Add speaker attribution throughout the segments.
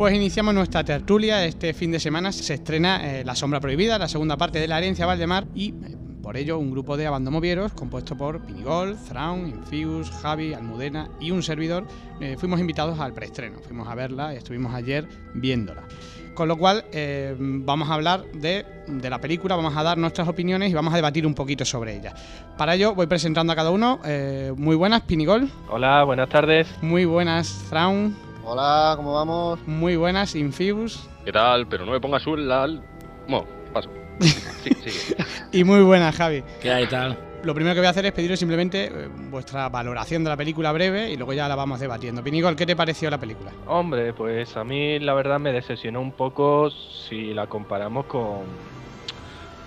Speaker 1: Pues iniciamos nuestra tertulia. Este fin de semana se estrena eh, La Sombra Prohibida, la segunda parte de La Herencia Valdemar y eh, por ello un grupo de abandomovieros compuesto por Pinigol, Thrawn, Infius, Javi, Almudena y un servidor eh, fuimos invitados al preestreno. Fuimos a verla y estuvimos ayer viéndola. Con lo cual eh, vamos a hablar de, de la película, vamos a dar nuestras opiniones y vamos a debatir un poquito sobre ella. Para ello voy presentando a cada uno. Eh, muy buenas, Pinigol.
Speaker 2: Hola, buenas tardes.
Speaker 1: Muy buenas, Thrawn.
Speaker 3: Hola, ¿cómo vamos?
Speaker 1: Muy buenas, Infius.
Speaker 4: ¿Qué tal? Pero no me pongas un lal. Bueno, paso. Sí, sigue.
Speaker 1: Y muy buenas, Javi.
Speaker 5: ¿Qué hay tal?
Speaker 1: Lo primero que voy a hacer es pediros simplemente eh, vuestra valoración de la película breve y luego ya la vamos debatiendo. Pinigol, ¿qué te pareció la película?
Speaker 2: Hombre, pues a mí la verdad me decepcionó un poco si la comparamos con,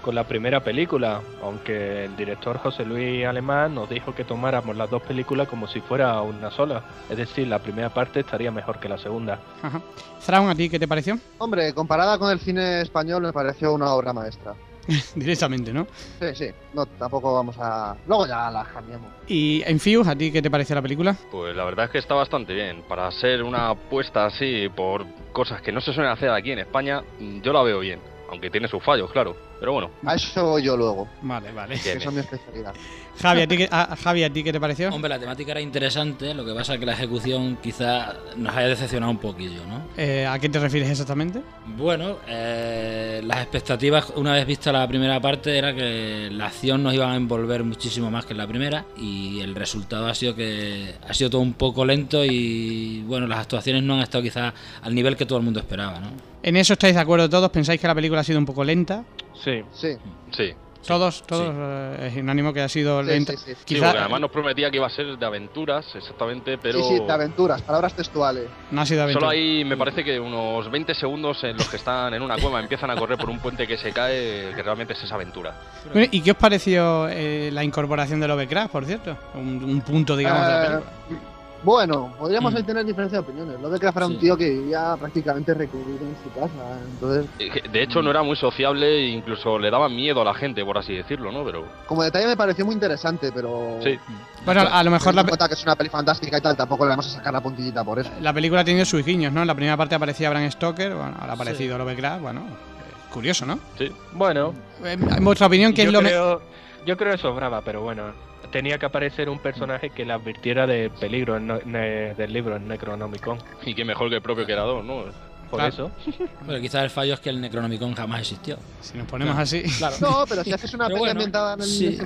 Speaker 2: con la primera película, aunque el director José Luis Alemán nos dijo que tomáramos las dos películas como si fuera una sola. Es decir, la primera parte estaría mejor que la segunda.
Speaker 1: Ajá. Thrawn, ¿a ti qué te pareció?
Speaker 3: Hombre, comparada con el cine español me pareció una obra maestra.
Speaker 1: Directamente, ¿no?
Speaker 3: Sí, sí, no, tampoco vamos a... Luego ya la cambiamos.
Speaker 1: Y Infius, ¿a ti qué te pareció la película?
Speaker 4: Pues la verdad es que está bastante bien. Para ser una apuesta así por cosas que no se suelen hacer aquí en España, yo la veo bien. Aunque tiene sus fallos, claro. Pero bueno,
Speaker 3: A eso voy yo luego,
Speaker 1: Vale, vale.
Speaker 3: que eso es mi especialidad.
Speaker 1: Javi, ¿a ti, qué- a- Javi, ¿a ti qué te pareció?
Speaker 5: Hombre, la temática era interesante, lo que pasa es que la ejecución quizá nos haya decepcionado un poquillo, ¿no?
Speaker 1: Eh, ¿A qué te refieres exactamente?
Speaker 5: Bueno, eh, las expectativas una vez vista la primera parte era que la acción nos iba a envolver muchísimo más que en la primera y el resultado ha sido que ha sido todo un poco lento y bueno, las actuaciones no han estado quizá al nivel que todo el mundo esperaba, ¿no?
Speaker 1: ¿En eso estáis de acuerdo todos? ¿Pensáis que la película ha sido un poco lenta?
Speaker 2: Sí,
Speaker 3: Sí,
Speaker 4: sí.
Speaker 1: Todos, todos, eh, es unánimo que ha sido
Speaker 3: Sí,
Speaker 1: lenta.
Speaker 3: sí, sí.
Speaker 4: Sí,
Speaker 1: Quizá
Speaker 4: además nos prometía que iba a ser de aventuras, exactamente, pero
Speaker 3: sí, sí, de aventuras, palabras textuales.
Speaker 1: no ha sido aventura.
Speaker 4: solo hay, me parece que unos 20 segundos en los que están en una cueva, empiezan a correr por un puente que se cae, que realmente es esa aventura.
Speaker 1: Bueno, ¿Y qué os pareció eh, la incorporación de Lovecraft, por cierto? Un, un punto, digamos, de la
Speaker 3: Eh,
Speaker 1: película.
Speaker 3: Bueno, podríamos
Speaker 5: Mm.
Speaker 3: ahí tener diferencia de opiniones. Lo de que era un
Speaker 5: Sí.
Speaker 3: tío que vivía prácticamente recluido en su casa, entonces,
Speaker 4: Eh, De hecho, no era muy sociable e incluso le daba miedo a la gente, por así decirlo, ¿no? Pero
Speaker 3: como detalle me pareció muy interesante, pero...
Speaker 4: sí,
Speaker 1: Bueno, a lo mejor la,
Speaker 3: en cuenta que es una peli fantástica y tal, tampoco le vamos a sacar la puntillita por eso.
Speaker 1: la película ha tenido sus guiños, ¿no? En la primera parte aparecía Bram Stoker, bueno, ahora ha aparecido Lovecraft, bueno, eh, curioso, ¿no?
Speaker 4: sí.
Speaker 2: bueno,
Speaker 1: Eh, En vuestra opinión, ¿qué
Speaker 2: yo
Speaker 1: es lo me-
Speaker 2: creo, yo creo que sobraba, pero bueno, tenía que aparecer un personaje que le advirtiera del peligro en del libro, en Necronomicon.
Speaker 4: Y qué mejor que el propio creador, ¿no?
Speaker 2: Por
Speaker 1: Claro.
Speaker 2: eso.
Speaker 5: Pero quizás el fallo es que el Necronomicon jamás existió.
Speaker 1: Si nos ponemos
Speaker 5: Claro.
Speaker 1: así.
Speaker 5: Claro.
Speaker 3: No, pero si haces una peli
Speaker 5: bueno,
Speaker 3: ambientada en el
Speaker 5: sí,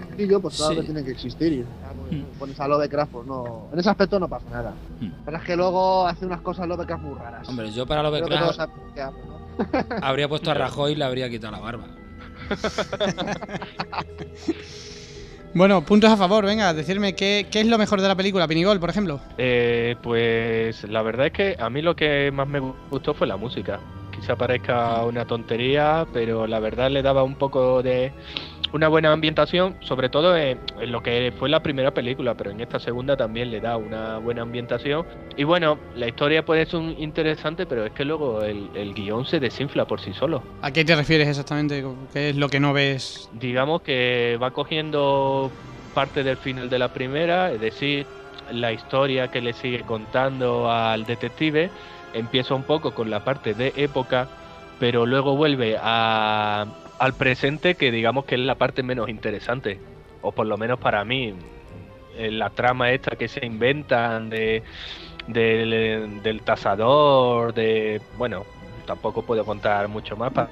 Speaker 3: pues claro
Speaker 5: sí.
Speaker 3: que tiene que existir. Y, ah, pues,
Speaker 5: Mm.
Speaker 3: pones a Lovecraft, pues no. En ese aspecto no pasa nada.
Speaker 5: Mm.
Speaker 3: Pero es que luego hace unas cosas Lovecraft muy raras.
Speaker 5: Hombre, yo para
Speaker 3: Creo que todos
Speaker 5: Lovecraft
Speaker 3: ¿no?
Speaker 5: habría puesto a Rajoy y le habría quitado la barba.
Speaker 1: Bueno, puntos a favor, venga, decirme qué, qué es lo mejor de la película, Pinigol, por ejemplo.
Speaker 2: Eh, pues la verdad es que a mí lo que más me gustó fue la música. Quizá parezca una tontería, pero la verdad le daba un poco de una buena ambientación, sobre todo en, en lo que fue la primera película, pero en esta segunda también le da una buena ambientación. Y bueno, la historia puede ser un- interesante, pero es que luego el, el guion se desinfla por sí solo.
Speaker 1: ¿A qué te refieres exactamente? ¿Qué es lo que no ves?
Speaker 2: digamos que va cogiendo parte del final de la primera, es decir, la historia que le sigue contando al detective empieza un poco con la parte de época, pero luego vuelve a, al presente que digamos que es la parte menos interesante, o por lo menos para mí, eh, la trama esta que se inventan de del, del tasador, de bueno, tampoco puedo contar mucho más para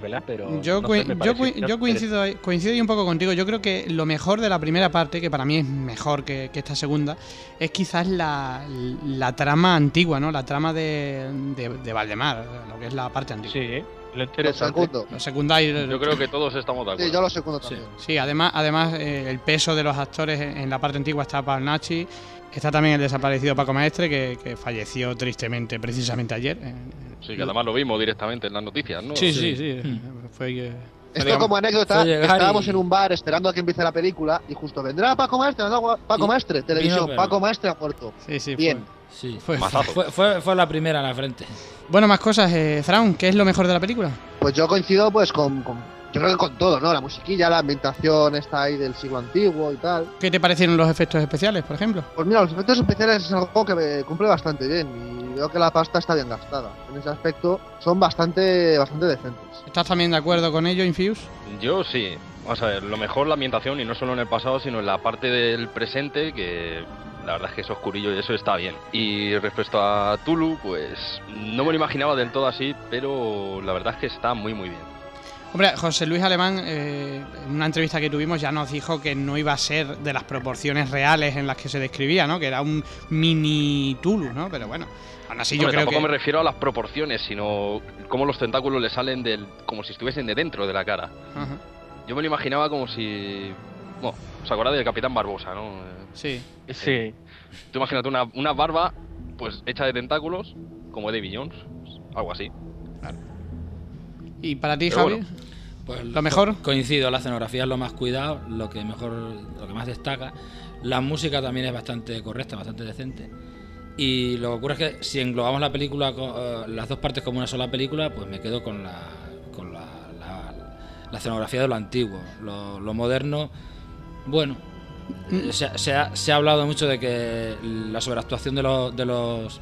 Speaker 2: ¿verdad? pero
Speaker 1: Yo,
Speaker 2: no
Speaker 1: coi-
Speaker 2: sé, me
Speaker 1: yo, coincido, ahí- coincido ahí un poco contigo. Yo creo que lo mejor de la primera parte, que para mí es mejor que, que esta segunda, es quizás la, la trama antigua, ¿no? La trama de, de, de Valdemar, lo que es la parte antigua.
Speaker 2: Sí, lo
Speaker 1: secundarios.
Speaker 4: Yo creo que todos estamos de acuerdo.
Speaker 3: Sí, yo lo segundo
Speaker 5: Sí.
Speaker 3: también.
Speaker 1: Sí, además, además eh, el peso de los actores en, en la parte antigua está Palnachi. Está también el desaparecido Paco Maestre, que, que falleció tristemente precisamente ayer. Eh,
Speaker 4: Sí, que además lo vimos directamente en las noticias, ¿no?
Speaker 1: Sí, sí,
Speaker 5: Sí.
Speaker 1: sí.
Speaker 5: Mm.
Speaker 1: Fue, eh,
Speaker 3: Esto
Speaker 1: digamos-
Speaker 3: como anécdota, estábamos
Speaker 5: y-
Speaker 3: en un bar esperando a que empiece la película y justo vendrá Paco Maestre, vendrá Paco
Speaker 5: Y-
Speaker 3: Maestre, televisión, Paco Maestre ha muerto.
Speaker 1: Sí, sí,
Speaker 3: Bien.
Speaker 1: fue-
Speaker 5: Sí.
Speaker 1: fue-.
Speaker 5: Fue, fue, fue la primera en la frente.
Speaker 1: Bueno, más cosas. Eh, Thrawn, ¿qué es lo mejor de la película?
Speaker 3: Pues yo coincido pues con, con Yo creo que con todo, ¿no? La musiquilla, la ambientación está ahí del siglo antiguo y tal.
Speaker 1: ¿Qué te parecieron los efectos especiales, por ejemplo?
Speaker 3: Pues mira, los efectos especiales es algo que me cumple bastante bien y veo que la pasta está bien gastada. En ese aspecto son bastante, bastante decentes.
Speaker 1: ¿Estás también de acuerdo con ello, Infuse?
Speaker 4: Yo sí. Vamos a ver, lo mejor la ambientación y no solo en el pasado, sino en la parte del presente que la verdad es que es oscurillo y eso está bien. Y respecto a Tulu, pues no me lo imaginaba del todo así, pero la verdad es que está muy muy bien.
Speaker 1: Hombre, José Luis Alemán, eh, en una entrevista que tuvimos ya nos dijo que no iba a ser de las proporciones reales en las que se describía, ¿no? Que era un mini Tulu, ¿no? Pero bueno, aún así yo
Speaker 4: Hombre,
Speaker 1: creo
Speaker 4: tampoco
Speaker 1: que...
Speaker 4: me refiero a las proporciones, sino cómo los tentáculos le salen del, como si estuviesen de dentro de la cara.
Speaker 1: Ajá,
Speaker 4: Yo me lo imaginaba como si... Bueno, ¿os acordáis del Capitán Barbosa, no?
Speaker 1: Sí.
Speaker 2: Sí,
Speaker 4: Tú imagínate una, una barba, pues hecha de tentáculos, como Davy Jones, algo así.
Speaker 1: ¿Y para ti,
Speaker 4: Pero
Speaker 1: Javi?
Speaker 4: bueno.
Speaker 5: Pues
Speaker 1: ¿Lo mejor?
Speaker 5: Coincido, la escenografía es lo más cuidado, lo que mejor, lo que más destaca. La música también es bastante correcta, bastante decente. Y lo que ocurre es que si englobamos la película, co- eh, las dos partes como una sola película, pues me quedo con la, con la, la- la escenografía de lo antiguo. Lo, lo moderno, bueno, eh, se, ha- se ha, se ha hablado mucho de que la sobreactuación de los, de los,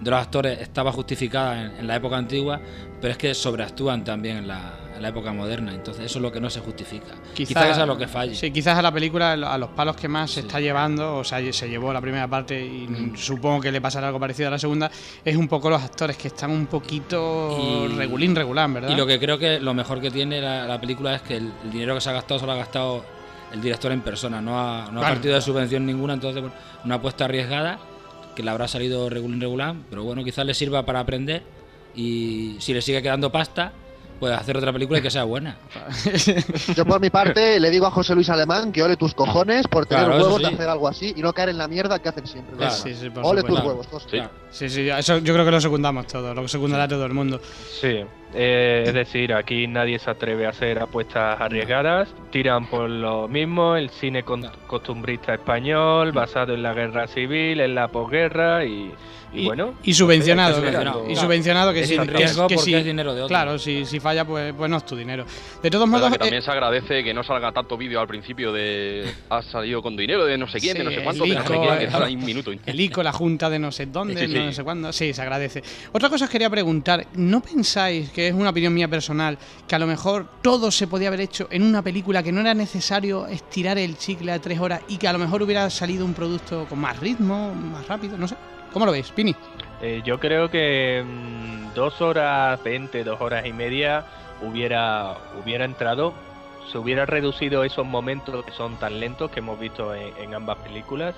Speaker 5: de los actores estaba justificada en, en la época antigua, pero es que sobreactúan también en la, en la época moderna. Entonces eso es lo que no se justifica. Quizás eso es lo que falla.
Speaker 1: Sí, quizás a la película, a los palos que más se está llevando, o sea, se llevó la primera parte y
Speaker 5: Mm.
Speaker 1: supongo que le pasará algo parecido a la segunda, es un poco los actores que están un poquito
Speaker 5: Y-
Speaker 1: regulín, regulán, ¿verdad?
Speaker 5: Y lo que creo que lo mejor que tiene la, la película es que el, el dinero que se ha gastado se lo ha gastado el director en persona, no ha, no ha partido de subvención ninguna, entonces bueno, una apuesta arriesgada que le habrá salido regular regular, pero bueno, quizás le sirva para aprender y si le sigue quedando pasta, pues hacer otra película y que sea buena.
Speaker 3: Yo por mi parte le digo a José Luis Alemán que ole tus cojones por tener
Speaker 5: Claro,
Speaker 3: huevos de
Speaker 5: sí.
Speaker 3: hacer algo así y no caer en la mierda que hacen siempre.
Speaker 5: Claro.
Speaker 1: Sí, sí, por
Speaker 3: ole
Speaker 1: supuesto.
Speaker 3: tus huevos, José.
Speaker 4: Sí.
Speaker 5: Claro.
Speaker 1: Sí, sí, eso yo creo que lo secundamos todo, lo secundará todo el mundo.
Speaker 2: sí. Eh, es decir, aquí nadie se atreve a hacer apuestas arriesgadas. Tiran por lo mismo, el cine costumbrista español, basado en la guerra civil, en la posguerra y, y bueno.
Speaker 1: y subvencionado,
Speaker 5: que- subvencionado,
Speaker 1: y
Speaker 5: claro.
Speaker 1: subvencionado que
Speaker 5: Es
Speaker 1: sí,
Speaker 5: sin
Speaker 1: que-
Speaker 5: riesgo
Speaker 1: que
Speaker 5: porque
Speaker 1: sí-
Speaker 5: es dinero de otro.
Speaker 1: Claro, si, si falla, pues, pues no es tu dinero. De todos modos,
Speaker 4: que también
Speaker 1: eh,
Speaker 4: se agradece que no salga tanto vídeo al principio de has salido con dinero de no sé quién, de no
Speaker 1: Sí,
Speaker 4: sé cuánto, de no sé
Speaker 1: el
Speaker 4: quién,
Speaker 1: ICO,
Speaker 4: que sale un minuto.
Speaker 1: el ICO, la junta de no sé dónde,
Speaker 4: Sí, sí,
Speaker 1: no
Speaker 4: sí.
Speaker 1: sé cuándo, sí, se agradece. Otra cosa os quería preguntar, ¿no pensáis, que es una opinión mía personal, que a lo mejor todo se podía haber hecho en una película, que no era necesario estirar el chicle a tres horas y que a lo mejor hubiera salido un producto con más ritmo, más rápido, no sé? ¿Cómo lo veis, Pini?
Speaker 2: Eh, yo creo que mm, dos horas veinte, dos horas y media hubiera, hubiera entrado. Se hubiera reducido esos momentos que son tan lentos que hemos visto en ambas películas.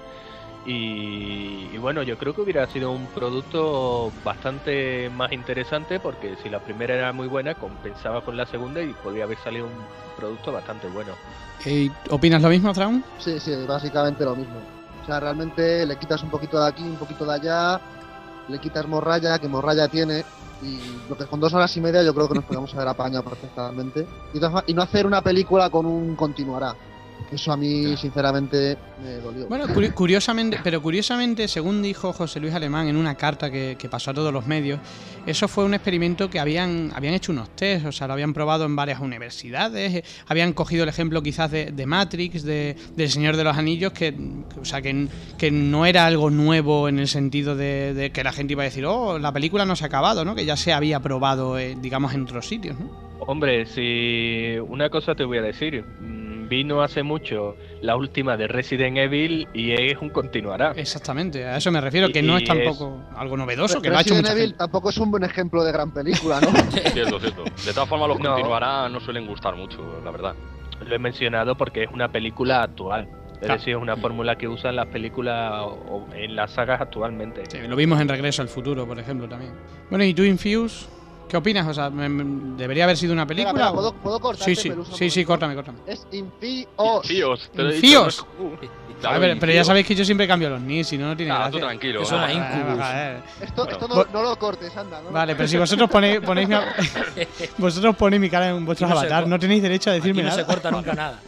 Speaker 2: Y, y bueno, yo creo que hubiera sido un producto bastante más interesante porque si la primera era muy buena, compensaba con la segunda y podría haber salido un producto bastante bueno.
Speaker 1: Eh, ¿Opinas lo mismo, Traun?
Speaker 3: Sí, sí, básicamente lo mismo. O sea, realmente le quitas un poquito de aquí, un poquito de allá, le quitas morralla, que morralla tiene, y lo que con dos horas y media yo creo que nos podemos haber apañado perfectamente. Y no, y no hacer una película con un continuará. Eso a mí, sinceramente, me dolió.
Speaker 1: Bueno, curi- curiosamente, pero curiosamente, según dijo José Luis Alemán en una carta que, que pasó a todos los medios, eso fue un experimento que habían, habían hecho unos test, o sea, lo habían probado en varias universidades, eh, habían cogido el ejemplo quizás de, de Matrix, de, del Señor de los Anillos, que, que- o sea, que, que no era algo nuevo en el sentido de, de que la gente iba a decir, oh, la película no se ha acabado, ¿no? Que ya se había probado, eh, digamos, en otros sitios, ¿no?
Speaker 2: Hombre, si una cosa te voy a decir, vino hace mucho la última de Resident Evil y es un continuará.
Speaker 1: Exactamente, a eso me refiero, que
Speaker 2: Y-
Speaker 1: no es tampoco algo novedoso, que
Speaker 3: Pero
Speaker 1: lo ha hecho
Speaker 3: Resident
Speaker 1: mucha
Speaker 3: Evil
Speaker 1: gente.
Speaker 3: tampoco es un buen ejemplo de gran película, ¿no?
Speaker 4: Cierto, cierto. De todas formas, los
Speaker 2: No.
Speaker 4: continuará no suelen gustar mucho, la verdad.
Speaker 2: Lo he mencionado porque es una película actual. Es
Speaker 1: Claro.
Speaker 2: decir, es una fórmula que usan las películas o en las sagas actualmente.
Speaker 1: Sí, lo vimos en Regreso al Futuro, por ejemplo, también. Bueno, ¿y tú, Infuse? ¿Qué opinas? O sea, ¿debería haber sido una película?
Speaker 3: espera, ¿puedo, ¿puedo cortarte,
Speaker 1: Sí, sí, sí, sí, córtame, córtame.
Speaker 3: Es Infíos.
Speaker 4: Fíos, te lo he
Speaker 1: Infíos.
Speaker 4: dicho, no es- Uh,
Speaker 1: A
Speaker 4: claro,
Speaker 1: ver, pero ya sabéis que yo siempre cambio los NIS, si no, no tiene
Speaker 4: Ah,
Speaker 1: gracia.
Speaker 4: tú tranquilo.
Speaker 5: Incubus.
Speaker 1: Joder, joder.
Speaker 3: Esto,
Speaker 4: Bueno.
Speaker 3: esto no, lo cortes, anda. ¿no?
Speaker 1: Vale, pero si vosotros ponéis, ponéis mi, vosotros ponéis mi cara en vuestros
Speaker 5: Aquí no
Speaker 1: tenéis derecho a
Speaker 5: Aquí
Speaker 1: decirme
Speaker 5: no se
Speaker 1: nada.
Speaker 5: corta nunca nada.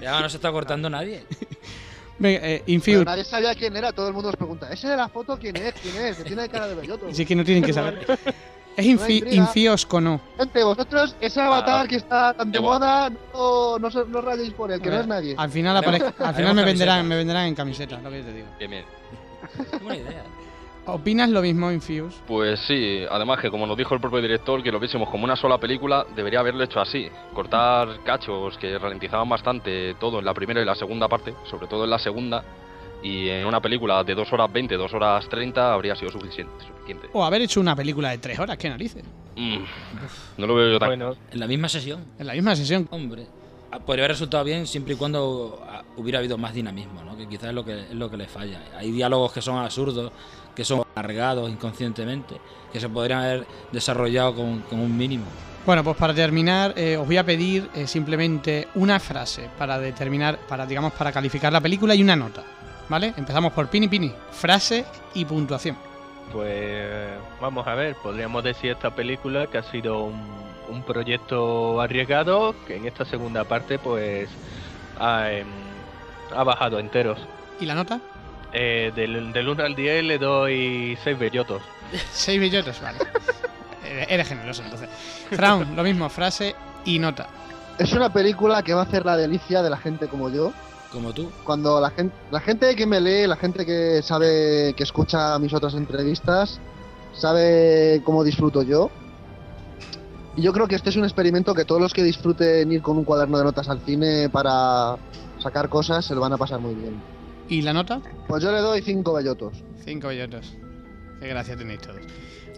Speaker 5: Y además no se está cortando nadie.
Speaker 1: Venga, eh,
Speaker 3: Pero
Speaker 1: Infuse,
Speaker 3: nadie sabía quién era, todo el mundo nos pregunta. ¿Ese de la foto quién es? ¿Quién es? Que tiene cara de belloto.
Speaker 1: si es que no tienen que saber. Es infi. Infíos Kono.
Speaker 3: Gente, vosotros, ese avatar
Speaker 4: Ah,
Speaker 3: que está tan de moda, no, no, no rayéis por él, que no es nadie.
Speaker 1: Al final, al final me venderán, me venderán en camiseta, lo que yo te digo.
Speaker 4: Bien, bien.
Speaker 5: Buena idea.
Speaker 1: ¿Opinas lo mismo, Infuse?
Speaker 4: Pues sí, además que como nos dijo el propio director, que lo viésemos como una sola película, debería haberlo hecho así. Cortar cachos que ralentizaban bastante todo en la primera y la segunda parte, sobre todo en la segunda, y en una película de 2 horas 20, 2 horas 30 habría sido suficiente. suficiente.
Speaker 1: O haber hecho una película de tres horas, qué narices.
Speaker 4: Mm, no lo veo yo tan...
Speaker 2: Bueno,
Speaker 5: En la misma sesión.
Speaker 1: En la misma sesión.
Speaker 5: Hombre, ah, podría haber resultado bien siempre y cuando ah, hubiera habido más dinamismo, ¿no? Que quizás es lo que, es lo que le falla. Hay diálogos que son absurdos, que son alargados inconscientemente, que se podrían haber desarrollado con, con un mínimo.
Speaker 1: Bueno, pues para terminar, eh, os voy a pedir eh, simplemente una frase para determinar, para digamos, para calificar la película y una nota. ¿Vale? Empezamos por Pini Pini. Frase y puntuación.
Speaker 2: pues vamos a ver, podríamos decir esta película que ha sido un, un proyecto arriesgado que en esta segunda parte pues ha, em, ha bajado enteros.
Speaker 1: ¿Y la nota?
Speaker 2: Eh, del, del 1 al 10 le doy 6 bellotos.
Speaker 1: 6 billotes, vale. Eres generoso, entonces. Fraun, lo mismo, frase y nota.
Speaker 3: Es una película que va a hacer la delicia de la gente como yo.
Speaker 5: Como tú.
Speaker 3: Cuando la gente, la gente que me lee, la gente que sabe, que escucha mis otras entrevistas, sabe cómo disfruto yo. Y yo creo que este es un experimento que todos los que disfruten ir con un cuaderno de notas al cine para sacar cosas se lo van a pasar muy bien.
Speaker 1: ¿Y la nota?
Speaker 3: Pues yo le doy cinco bellotos.
Speaker 1: 5 billotes. Qué gracia tenéis todos.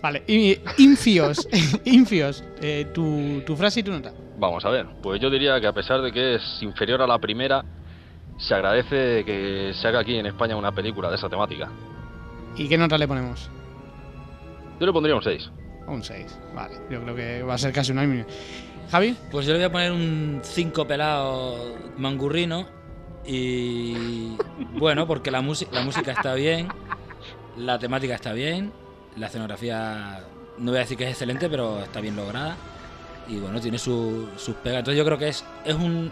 Speaker 1: Vale, y Infios, Infios, eh, tu, tu frase y tu nota.
Speaker 4: Vamos a ver, pues yo diría que a pesar de que es inferior a la primera, se agradece que se haga aquí en España una película de esa temática.
Speaker 1: ¿Y qué nota le ponemos?
Speaker 4: Yo le pondría un 6.
Speaker 1: Un 6. Vale, yo creo que va a ser casi unánime. Javi,
Speaker 5: Pues yo le voy a poner un 5 pelado mangurrino. Y bueno, porque la, la música está bien, la temática está bien, la escenografía no voy a decir que es excelente, pero está bien lograda. Y bueno, tiene su- sus pegas. Entonces yo creo que es, es, un,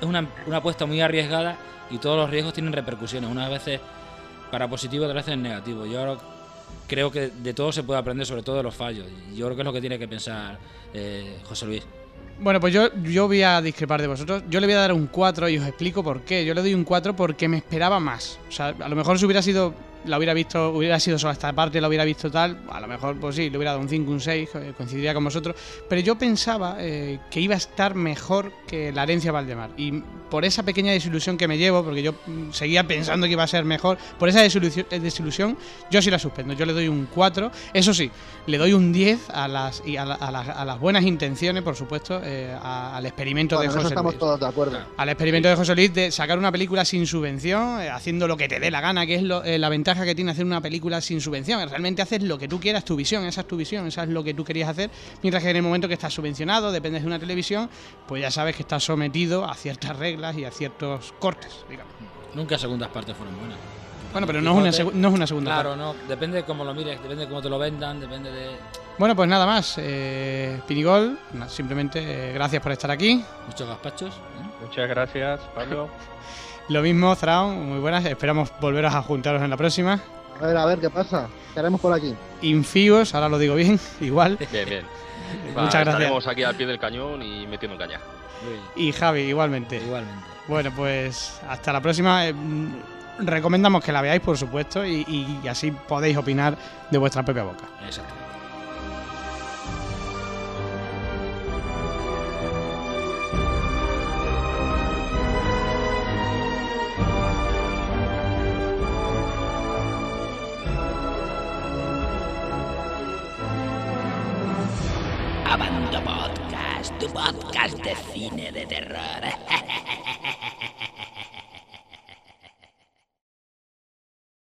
Speaker 5: es una, una apuesta muy arriesgada y todos los riesgos tienen repercusiones. Unas veces para positivo, otras veces negativo. Yo creo que de todo se puede aprender, sobre todo de los fallos. Yo creo que es lo que tiene que pensar eh, José Luis.
Speaker 1: Bueno, pues yo, yo voy a discrepar de vosotros. Yo le voy a dar un 4 y os explico por qué. Yo le doy un 4 porque me esperaba más. O sea, a lo mejor si hubiera sido. La hubiera visto, hubiera sido solo esta parte, la hubiera visto tal. A lo mejor, pues sí, le hubiera dado un 5, un 6, eh, coincidiría con vosotros. Pero yo pensaba eh, que iba a estar mejor que la herencia Valdemar. Y por esa pequeña desilusión que me llevo, porque yo mm, seguía pensando que iba a ser mejor, por esa desilusión, eh, desilusión yo sí la suspendo. Yo le doy un 4. Eso sí, le doy un 10 a las, y a, la- a las- a las buenas intenciones, por supuesto, eh, al experimento
Speaker 3: Bueno,
Speaker 1: de José
Speaker 3: estamos
Speaker 1: Luis.
Speaker 3: todos de acuerdo.
Speaker 1: Al experimento de José Luis de sacar una película sin subvención, eh, haciendo lo que te dé la gana, que es lo- la ventaja que tiene hacer una película sin subvención. Realmente haces lo que tú quieras, tu visión, esa es tu visión, esa es lo que tú querías hacer. Mientras que en el momento que estás subvencionado, dependes de una televisión, pues ya sabes que estás sometido a ciertas reglas y a ciertos cortes, digamos.
Speaker 5: Nunca segundas partes fueron buenas.
Speaker 1: Bueno, pero no es una, no es una segunda
Speaker 5: Claro,
Speaker 1: parte.
Speaker 5: no, depende de cómo lo mires, depende de cómo te lo vendan, depende de
Speaker 1: Bueno, pues nada más. Eh, Pinigol, simplemente eh, gracias por estar aquí.
Speaker 5: muchos gazpachos. ¿eh?
Speaker 2: Muchas gracias, Pablo.
Speaker 1: Lo mismo, Thrawn, muy buenas. Esperamos volveros a juntaros en la próxima.
Speaker 3: A ver, a ver, ¿qué pasa? ¿Qué haremos por aquí?
Speaker 1: Infios, ahora lo digo bien, igual.
Speaker 4: Bien, bien.
Speaker 1: Muchas gracias.
Speaker 4: Estaremos aquí al pie del cañón y metiendo caña.
Speaker 1: Y Javi, igualmente.
Speaker 5: Igualmente.
Speaker 1: Bueno, pues hasta la próxima. Eh, mm, recomendamos que la veáis, por supuesto, y, así podéis opinar de vuestra propia boca.
Speaker 5: Exactamente.
Speaker 6: Podcast de cine de terror.